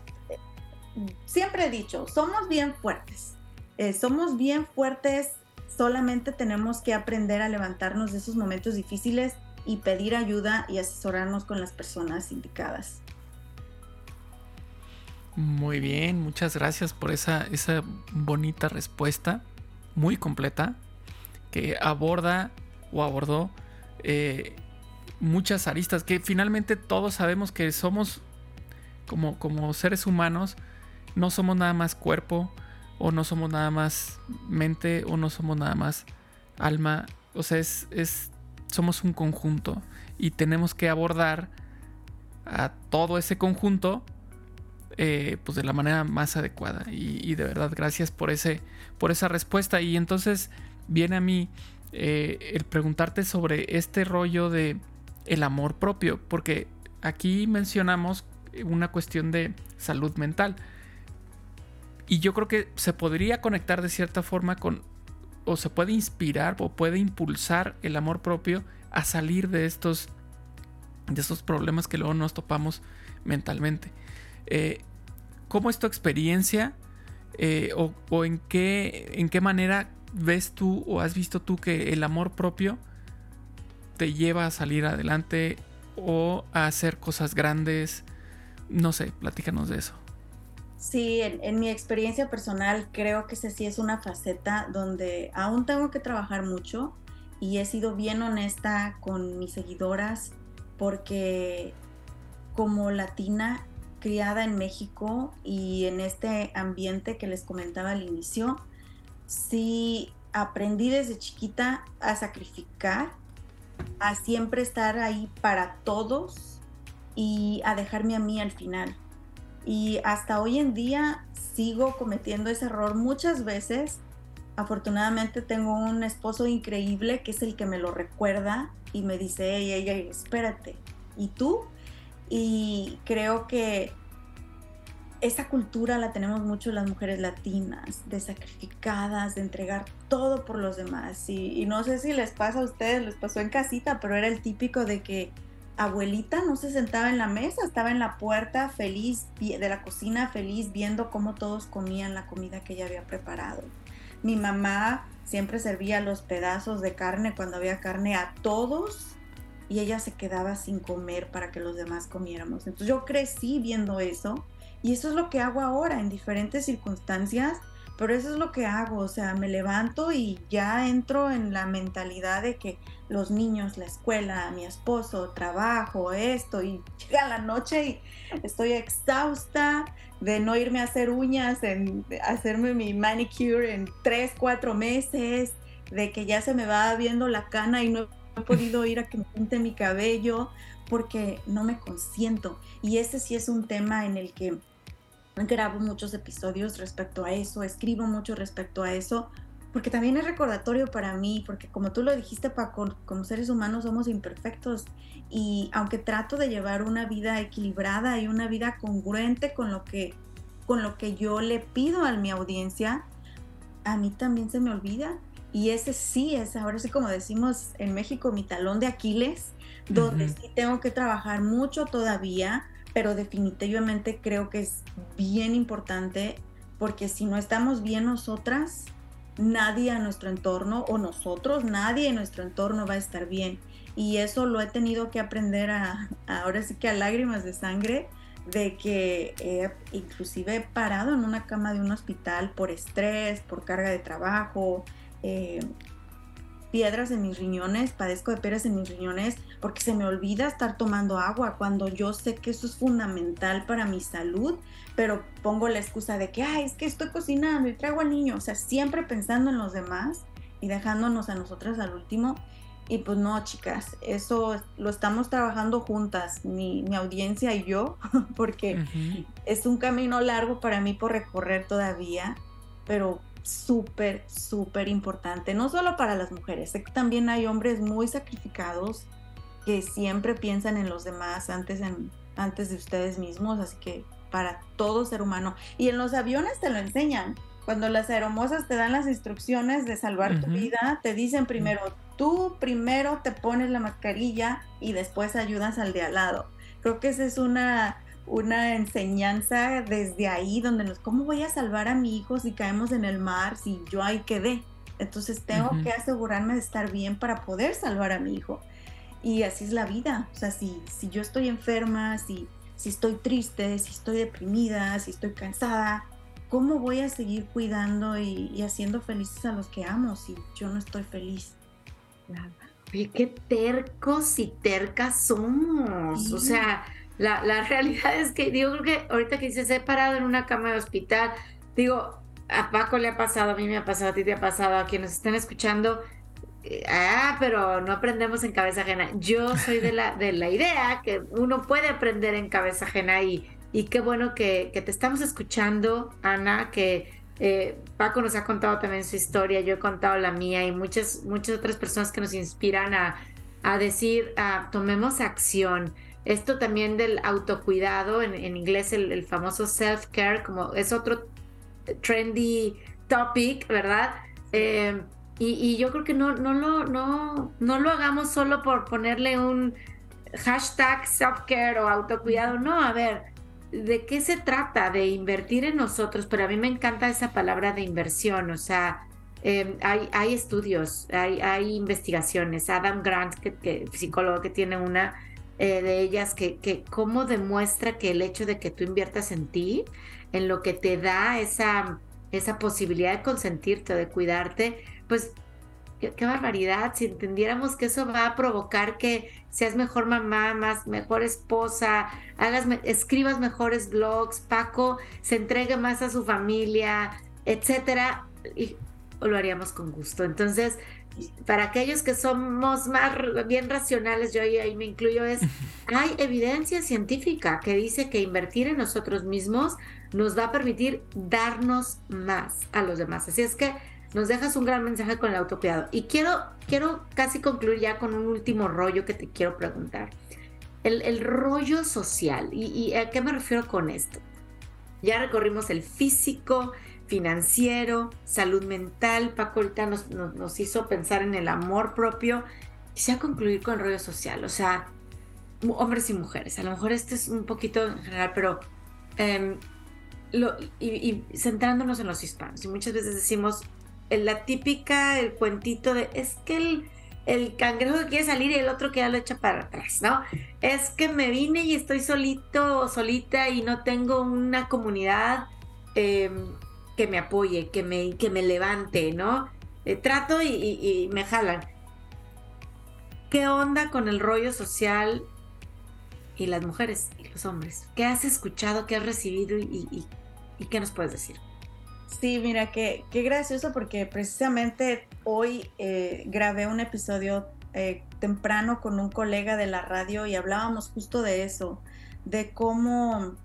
siempre he dicho, somos bien fuertes, eh, somos bien fuertes, solamente tenemos que aprender a levantarnos de esos momentos difíciles y pedir ayuda y asesorarnos con las personas indicadas. Muy bien, muchas gracias por esa, esa bonita respuesta, muy completa, que aborda o abordó eh, muchas aristas, que finalmente todos sabemos que somos como, como seres humanos, no somos nada más cuerpo, o no somos nada más mente, o no somos nada más alma, o sea, es, es somos un conjunto y tenemos que abordar a todo ese conjunto eh, pues de la manera más adecuada. Y, de verdad gracias por ese por esa respuesta. Y entonces viene a mí eh, el preguntarte sobre este rollo de el amor propio porque aquí mencionamos una cuestión de salud mental y yo creo que se podría conectar de cierta forma con o se puede inspirar o puede impulsar el amor propio a salir de estos, de estos problemas que luego nos topamos mentalmente. Eh, ¿Cómo es tu experiencia eh, o, en, qué, en qué manera ves tú o has visto tú que el amor propio te lleva a salir adelante o a hacer cosas grandes? No sé, platícanos de eso. Sí, en, mi experiencia personal creo que esa sí es una faceta donde aún tengo que trabajar mucho y he sido bien honesta con mis seguidoras porque como latina criada en México y en este ambiente que les comentaba al inicio, sí aprendí desde chiquita a sacrificar, a siempre estar ahí para todos y a dejarme a mí al final y hasta hoy en día sigo cometiendo ese error muchas veces. Afortunadamente tengo un esposo increíble que es el que me lo recuerda y me dice, ey, ey, ey, espérate, ¿y tú? Y creo que esa cultura la tenemos mucho las mujeres latinas, de sacrificadas, de entregar todo por los demás. Y, y, no sé si les pasa a ustedes, les pasó en casita, pero era el típico de que abuelita no se sentaba en la mesa, estaba en la puerta feliz de la cocina, feliz viendo cómo todos comían la comida que ella había preparado. Mi mamá siempre servía los pedazos de carne cuando había carne a todos y ella se quedaba sin comer para que los demás comiéramos. Entonces yo crecí viendo eso y eso es lo que hago ahora en diferentes circunstancias, pero eso es lo que hago, o sea, me levanto y ya entro en la mentalidad de que los niños, la escuela, mi esposo, trabajo, esto, y llega la noche y estoy exhausta de no irme a hacer uñas, en hacerme mi manicure en tres, cuatro meses, de que ya se me va viendo la cana y no he podido ir a que me pinte mi cabello porque no me consiento. Y ese sí es un tema en el que grabo muchos episodios respecto a eso, escribo mucho respecto a eso, porque también es recordatorio para mí, porque como tú lo dijiste, Paco, como seres humanos somos imperfectos y aunque trato de llevar una vida equilibrada y una vida congruente con lo que, con lo que yo le pido a mi audiencia, a mí también se me olvida. Y ese sí es, ahora sí como decimos en México, mi talón de Aquiles, donde sí tengo que trabajar mucho todavía, pero definitivamente creo que es bien importante porque si no estamos bien nosotras, nadie a nuestro entorno o nosotros, nadie en nuestro entorno va a estar bien. Y eso lo he tenido que aprender a, ahora sí que a lágrimas de sangre, de que he inclusive parado en una cama de un hospital por estrés, por carga de trabajo, eh, piedras en mis riñones, padezco de piedras en mis riñones porque se me olvida estar tomando agua cuando yo sé que eso es fundamental para mi salud, pero pongo la excusa de que, ay, es que estoy cocinando y traigo al niño, o sea, siempre pensando en los demás y dejándonos a nosotras al último. Y pues no, chicas, eso lo estamos trabajando juntas, mi, mi audiencia y yo, porque es un camino largo para mí por recorrer todavía, pero súper, súper importante, no solo para las mujeres, sé que también hay hombres muy sacrificados que siempre piensan en los demás antes, en, antes de ustedes mismos, así que para todo ser humano. Y en los aviones te lo enseñan. Cuando las aeromosas te dan las instrucciones de salvar tu vida, te dicen primero, tú primero te pones la mascarilla y después ayudas al de al lado. Creo que esa es una una enseñanza desde ahí donde nos, ¿cómo voy a salvar a mi hijo si caemos en el mar, si yo ahí quedé? Entonces tengo que asegurarme de estar bien para poder salvar a mi hijo. Y así es la vida. O sea, si, si yo estoy enferma, si, si estoy triste, si estoy deprimida, si estoy cansada, ¿cómo voy a seguir cuidando y, haciendo felices a los que amo si yo no estoy feliz? Oye, qué tercos y tercas somos. O sea, la, la realidad es que, digo, creo que ahorita que dices, he parado en una cama de hospital, digo, a Paco le ha pasado, a mí me ha pasado, a ti te ha pasado, a quienes estén escuchando, eh, ah, pero no aprendemos en cabeza ajena. Yo soy de la, de la idea que uno puede aprender en cabeza ajena y, y qué bueno que, que te estamos escuchando, Ana, que eh, Paco nos ha contado también su historia, yo he contado la mía y muchas, muchas otras personas que nos inspiran a, a decir, tomemos acción. Esto también del autocuidado, en, inglés el, famoso self-care, como es otro trendy topic, ¿verdad? Eh, y, yo creo que no, no, lo, no, no lo hagamos solo por ponerle un hashtag self-care o autocuidado. No, a ver, ¿de qué se trata? De invertir en nosotros, pero a mí me encanta esa palabra de inversión, o sea, em, hay, hay estudios, hay, hay investigaciones. Adam Grant, que, psicólogo que tiene una, eh, de ellas que, que cómo demuestra que el hecho de que tú inviertas en ti, en lo que te da esa, esa posibilidad de consentirte, de cuidarte, pues qué, barbaridad, si entendiéramos que eso va a provocar que seas mejor mamá, más mejor esposa, hagas, escribas mejores blogs, Paco se entregue más a su familia, etcétera, y lo haríamos con gusto. Entonces, para aquellos que somos más bien racionales, yo ahí, me incluyo, es, hay evidencia científica que dice que invertir en nosotros mismos nos va a permitir darnos más a los demás. Así es que nos dejas un gran mensaje con el autocuidado. Y quiero, quiero casi concluir ya con un último rollo que te quiero preguntar. El, rollo social. ¿Y, ¿Y a qué me refiero con esto? Ya recorrimos el físico, financiero, salud mental. Paco ahorita nos, hizo pensar en el amor propio. Quisiera concluir con el rollo social, o sea, hombres y mujeres. A lo mejor este es un poquito en general, pero em, y, centrándonos en los hispanos. Y muchas veces decimos la típica, el cuentito de es que el, el cangrejo que quiere salir y el otro que ya lo echa para atrás, ¿no? Es que me vine y estoy solito o solita y no tengo una comunidad em, que me apoye, que me, que me levante, ¿no? Eh, trato y, me jalan. ¿Qué onda con el rollo social y las mujeres y los hombres? ¿Qué has escuchado, qué has recibido y, qué nos puedes decir? Sí, mira, qué, qué gracioso porque precisamente hoy eh, grabé un episodio eh, temprano con un colega de la radio y hablábamos justo de eso, de cómo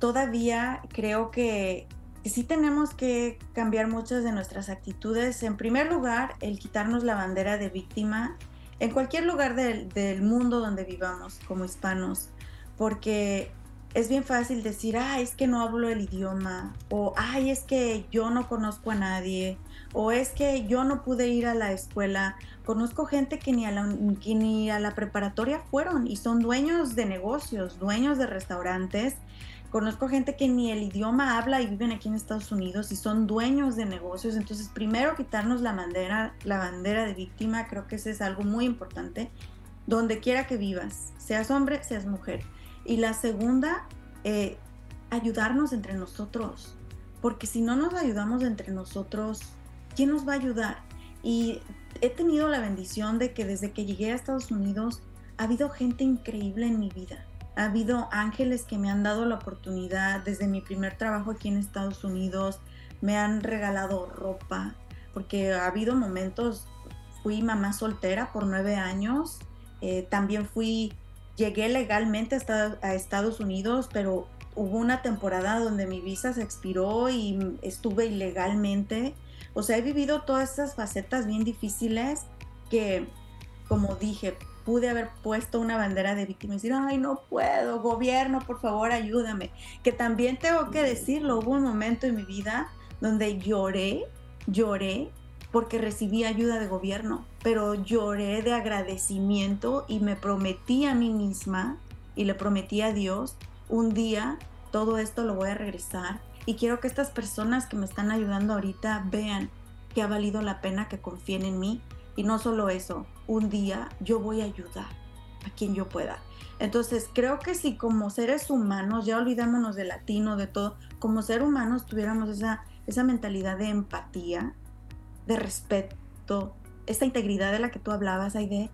todavía creo que, sí tenemos que cambiar muchas de nuestras actitudes. En primer lugar, el quitarnos la bandera de víctima en cualquier lugar del, del mundo donde vivamos como hispanos, porque es bien fácil decir, ay, es que no hablo el idioma, o ay, es que yo no conozco a nadie, o es que yo no pude ir a la escuela. Conozco gente que ni a la, ni a la preparatoria fueron y son dueños de negocios, dueños de restaurantes. Conozco gente que ni el idioma habla y viven aquí en Estados Unidos y son dueños de negocios. Entonces, primero quitarnos la bandera, la bandera de víctima, creo que eso es algo muy importante. Donde quiera que vivas, seas hombre, seas mujer y la segunda, eh, ayudarnos entre nosotros. Porque si no nos ayudamos entre nosotros, ¿quién nos va a ayudar? Y he tenido la bendición de que desde que llegué a Estados Unidos ha habido gente increíble en mi vida. Ha habido ángeles que me han dado la oportunidad desde mi primer trabajo aquí en Estados Unidos. Me han regalado ropa, porque ha habido momentos, fui mamá soltera por nueve años. Eh, también fui Llegué legalmente a Estados Unidos, pero hubo una temporada donde mi visa se expiró y estuve ilegalmente. O sea, he vivido todas esas facetas bien difíciles que, como dije, pude haber puesto una bandera de víctima y decir, ay, no puedo, gobierno, por favor, ayúdame. Que también tengo que decirlo, hubo un momento en mi vida donde lloré, lloré porque recibí ayuda de gobierno, pero lloré de agradecimiento y me prometí a mí misma y le prometí a Dios, un día todo esto lo voy a regresar y quiero que estas personas que me están ayudando ahorita vean que ha valido la pena que confíen en mí y no solo eso, un día yo voy a ayudar a quien yo pueda. Entonces creo que si como seres humanos, ya olvidémonos de latino, de todo, como ser humanos tuviéramos esa, esa mentalidad de empatía, de respeto, esta integridad de la que tú hablabas, Aide,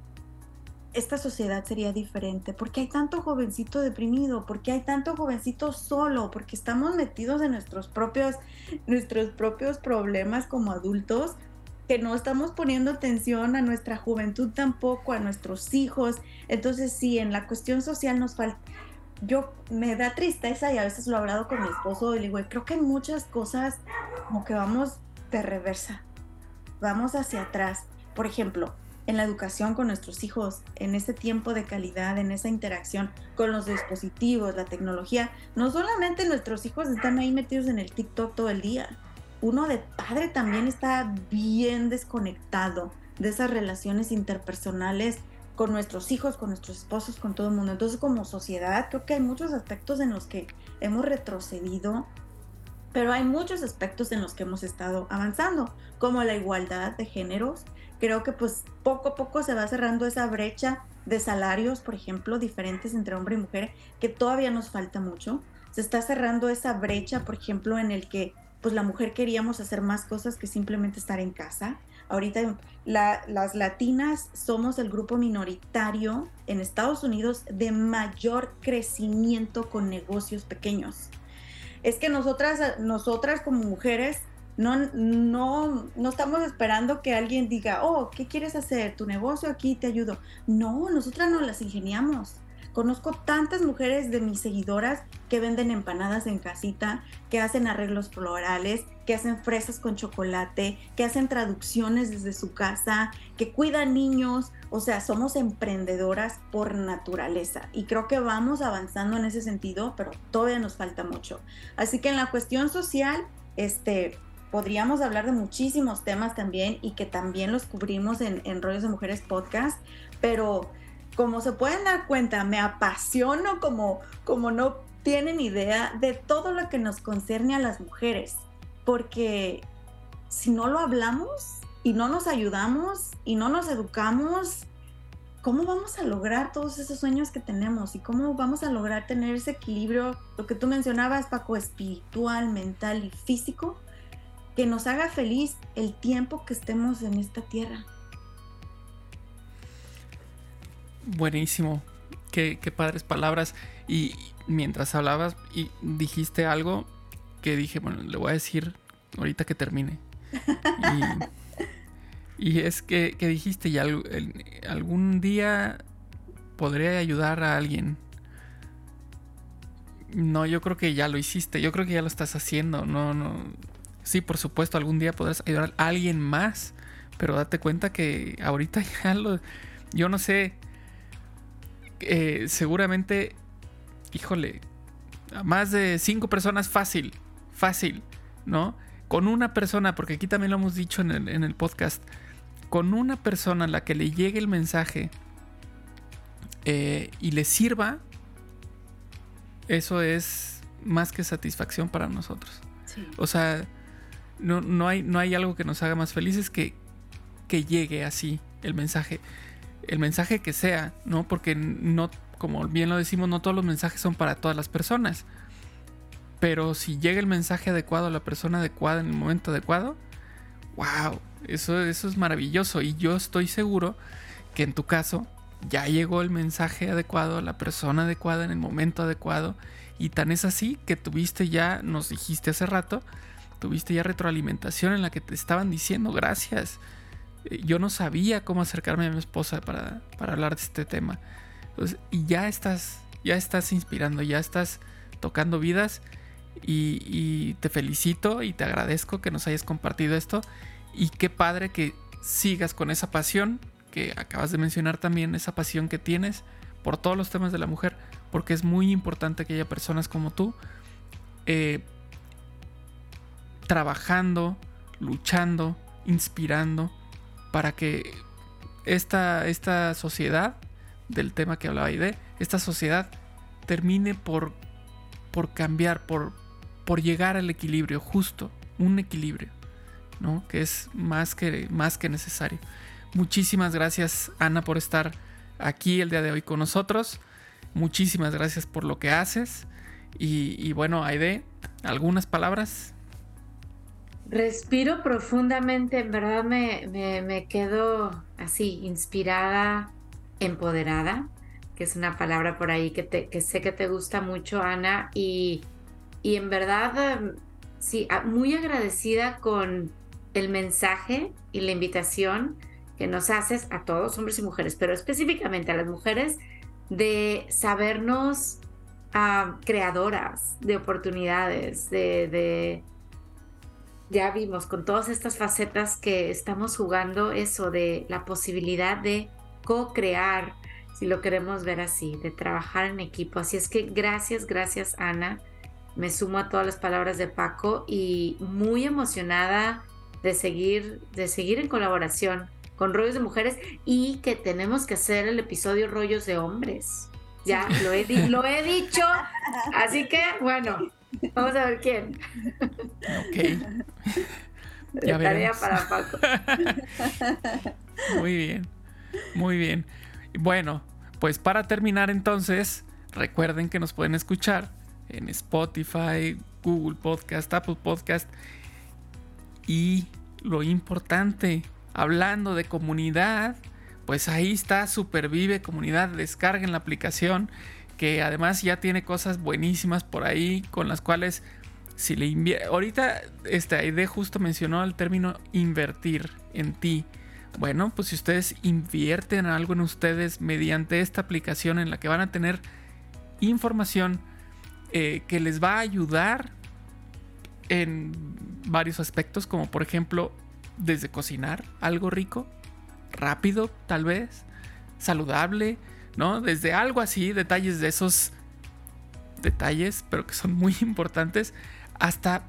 esta sociedad sería diferente. Porque hay tanto jovencito deprimido, porque hay tanto jovencito solo, porque estamos metidos en nuestros propios, nuestros propios problemas como adultos, que no estamos poniendo atención a nuestra juventud tampoco, a nuestros hijos. Entonces, sí, en la cuestión social nos falta. Yo me da tristeza y a veces lo he hablado con mi esposo y le digo, creo que en muchas cosas como que vamos de reversa vamos hacia atrás. Por ejemplo, en la educación con nuestros hijos, en ese tiempo de calidad, en esa interacción con los dispositivos, la tecnología, no solamente nuestros hijos están ahí metidos en el TikTok todo el día. Uno de padre también está bien desconectado de esas relaciones interpersonales con nuestros hijos, con nuestros esposos, con todo el mundo. Entonces, como sociedad, creo que hay muchos aspectos en los que hemos retrocedido pero hay muchos aspectos en los que hemos estado avanzando, como la igualdad de géneros. Creo que pues poco a poco se va cerrando esa brecha de salarios, por ejemplo, diferentes entre hombre y mujer, que todavía nos falta mucho. Se está cerrando esa brecha, por ejemplo, en el que pues la mujer queríamos hacer más cosas que simplemente estar en casa. Ahorita las latinas somos el grupo minoritario en Estados Unidos de mayor crecimiento con negocios pequeños es que nosotras, nosotras como mujeres no, no, no estamos esperando que alguien diga, oh, ¿qué quieres hacer? Tu negocio aquí te ayudo. No, nosotras no las ingeniamos. Conozco tantas mujeres de mis seguidoras que venden empanadas en casita, que hacen arreglos florales, que hacen fresas con chocolate, que hacen traducciones desde su casa, que cuidan niños. O sea, somos emprendedoras por naturaleza y creo que vamos avanzando en ese sentido, pero todavía nos falta mucho. Así que en la cuestión social, este, podríamos hablar de muchísimos temas también y que también los cubrimos en, en Rollos de Mujeres Podcast, pero como se pueden dar cuenta, me apasiono como, como no tienen idea de todo lo que nos concierne a las mujeres, porque si no lo hablamos, y no nos ayudamos y no nos educamos, ¿cómo vamos a lograr todos esos sueños que tenemos? ¿Y cómo vamos a lograr tener ese equilibrio, lo que tú mencionabas, Paco, espiritual, mental y físico, que nos haga feliz el tiempo que estemos en esta tierra? Buenísimo. Qué, qué padres palabras. Y mientras hablabas y dijiste algo que dije, bueno, le voy a decir ahorita que termine. Y, es que, dijiste, y algún día podré ayudar a alguien. No, yo creo que ya lo hiciste, yo creo que ya lo estás haciendo. No, no. Sí, por supuesto, algún día podrás ayudar a alguien más, pero date cuenta que ahorita ya lo. Yo no sé. Eh, seguramente, híjole, a más de cinco personas fácil, fácil, ¿no? con una persona, porque aquí también lo hemos dicho en el, podcast, con una persona a la que le llegue el mensaje eh, y le sirva, eso es más que satisfacción para nosotros. O sea, no, no, hay, no hay algo que nos haga más felices que, que llegue así el mensaje. El mensaje que sea, ¿no? Porque no, como bien lo decimos, no todos los mensajes son para todas las personas. Pero si llega el mensaje adecuado a la persona adecuada en el momento adecuado, wow, eso, eso es maravilloso. Y yo estoy seguro que en tu caso ya llegó el mensaje adecuado a la persona adecuada en el momento adecuado. Y tan es así que tuviste ya, nos dijiste hace rato, tuviste ya retroalimentación en la que te estaban diciendo gracias. Yo no sabía cómo acercarme a mi esposa para, para hablar de este tema. y ya estás, ya estás inspirando, ya estás tocando vidas y, te felicito y te agradezco que nos hayas compartido esto. Y qué padre que sigas con esa pasión que acabas de mencionar también, esa pasión que tienes por todos los temas de la mujer, porque es muy importante que haya personas como tú eh, trabajando, luchando, inspirando para que esta, esta sociedad, del tema que hablaba de esta sociedad termine por, por cambiar, por, por llegar al equilibrio justo, un equilibrio, ¿no? Que es más que, más que necesario. Muchísimas gracias, Ana, por estar aquí el día de hoy con nosotros. Muchísimas gracias por lo que haces. Y, bueno, Aide, ¿algunas palabras? Respiro profundamente, en verdad me, me, quedo así, inspirada, empoderada, que es una palabra por ahí que, te, que sé que te gusta mucho, Ana, y y en verdad, em, sí, muy agradecida con el mensaje y la invitación que nos haces a todos, hombres y mujeres, pero específicamente a las mujeres, de sabernos ah, creadoras de oportunidades, de, de, ya vimos con todas estas facetas que estamos jugando eso de la posibilidad de co-crear, si lo queremos ver así, de trabajar en equipo. Así es que gracias, gracias Ana me sumo a todas las palabras de Paco y muy emocionada de seguir, de seguir en colaboración con Rollos de Mujeres y que tenemos que hacer el episodio Rollos de Hombres. Ya, lo he, lo he dicho. Así que, bueno, vamos a ver quién. Ok. Ya tarea para Paco. Muy bien, muy bien. Bueno, pues para terminar entonces, recuerden que nos pueden escuchar en Spotify, Google Podcast, Apple Podcast. Y lo importante, hablando de comunidad, pues ahí está Supervive Comunidad. Descarguen la aplicación que además ya tiene cosas buenísimas por ahí con las cuales si le. Ahorita este Aide justo mencionó el término invertir en ti. Bueno, pues si ustedes invierten algo en ustedes mediante esta aplicación en la que van a tener información eh, que les va a ayudar en varios aspectos, como por ejemplo desde cocinar algo rico, rápido tal vez, saludable, ¿no? Desde algo así, detalles de esos detalles, pero que son muy importantes, hasta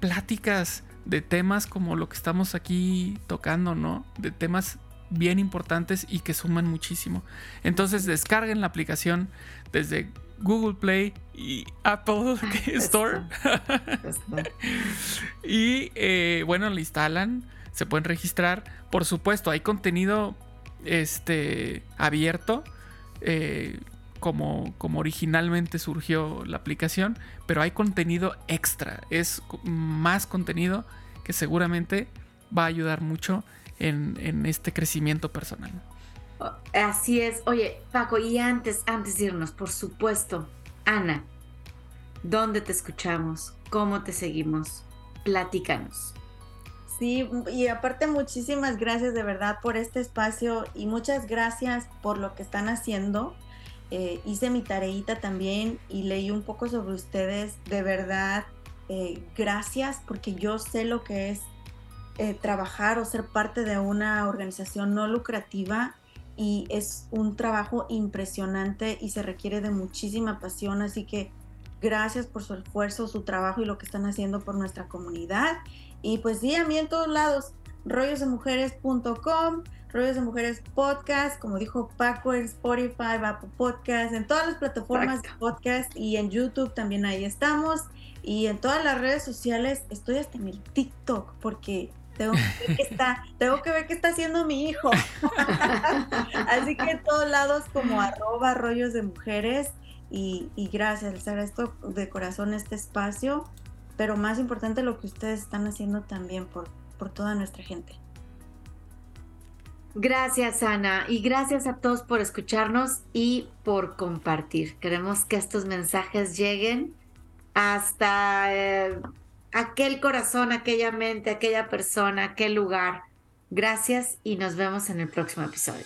pláticas de temas como lo que estamos aquí tocando, ¿no? De temas bien importantes y que suman muchísimo. Entonces descarguen la aplicación desde Google Play y Apple Store. y eh, bueno, la instalan, se pueden registrar. Por supuesto, hay contenido este, abierto. Eh, como, como originalmente surgió la aplicación, pero hay contenido extra, es más contenido que seguramente va a ayudar mucho en, este crecimiento personal. Así es. Oye, Paco, y antes, antes de irnos, por supuesto, Ana, ¿dónde te escuchamos? ¿Cómo te seguimos? Platícanos. Sí, y aparte muchísimas gracias de verdad por este espacio y muchas gracias por lo que están haciendo. Eh, hice mi tareita también y leí un poco sobre ustedes. De verdad, eh, gracias porque yo sé lo que es eh, trabajar o ser parte de una organización no lucrativa y es un trabajo impresionante y se requiere de muchísima pasión. Así que gracias por su esfuerzo, su trabajo y lo que están haciendo por nuestra comunidad. Y pues sí, a mí en todos lados, rollosdemujeres.com, Rollos de Mujeres Podcast, como dijo Paco, en Spotify, Apple Podcast, en todas las plataformas de podcast y en YouTube también ahí estamos. Y en todas las redes sociales estoy hasta en el TikTok porque tengo que ver qué está, tengo que ver qué está haciendo mi hijo. Así que en todos lados como arroba rollos de mujeres y, y gracias, les agradezco de corazón este espacio pero más importante lo que ustedes están haciendo también por, por toda nuestra gente. Gracias, Ana, y gracias a todos por escucharnos y por compartir. Queremos que estos mensajes lleguen hasta eh, aquel corazón, aquella mente, aquella persona, aquel lugar. Gracias y nos vemos en el próximo episodio.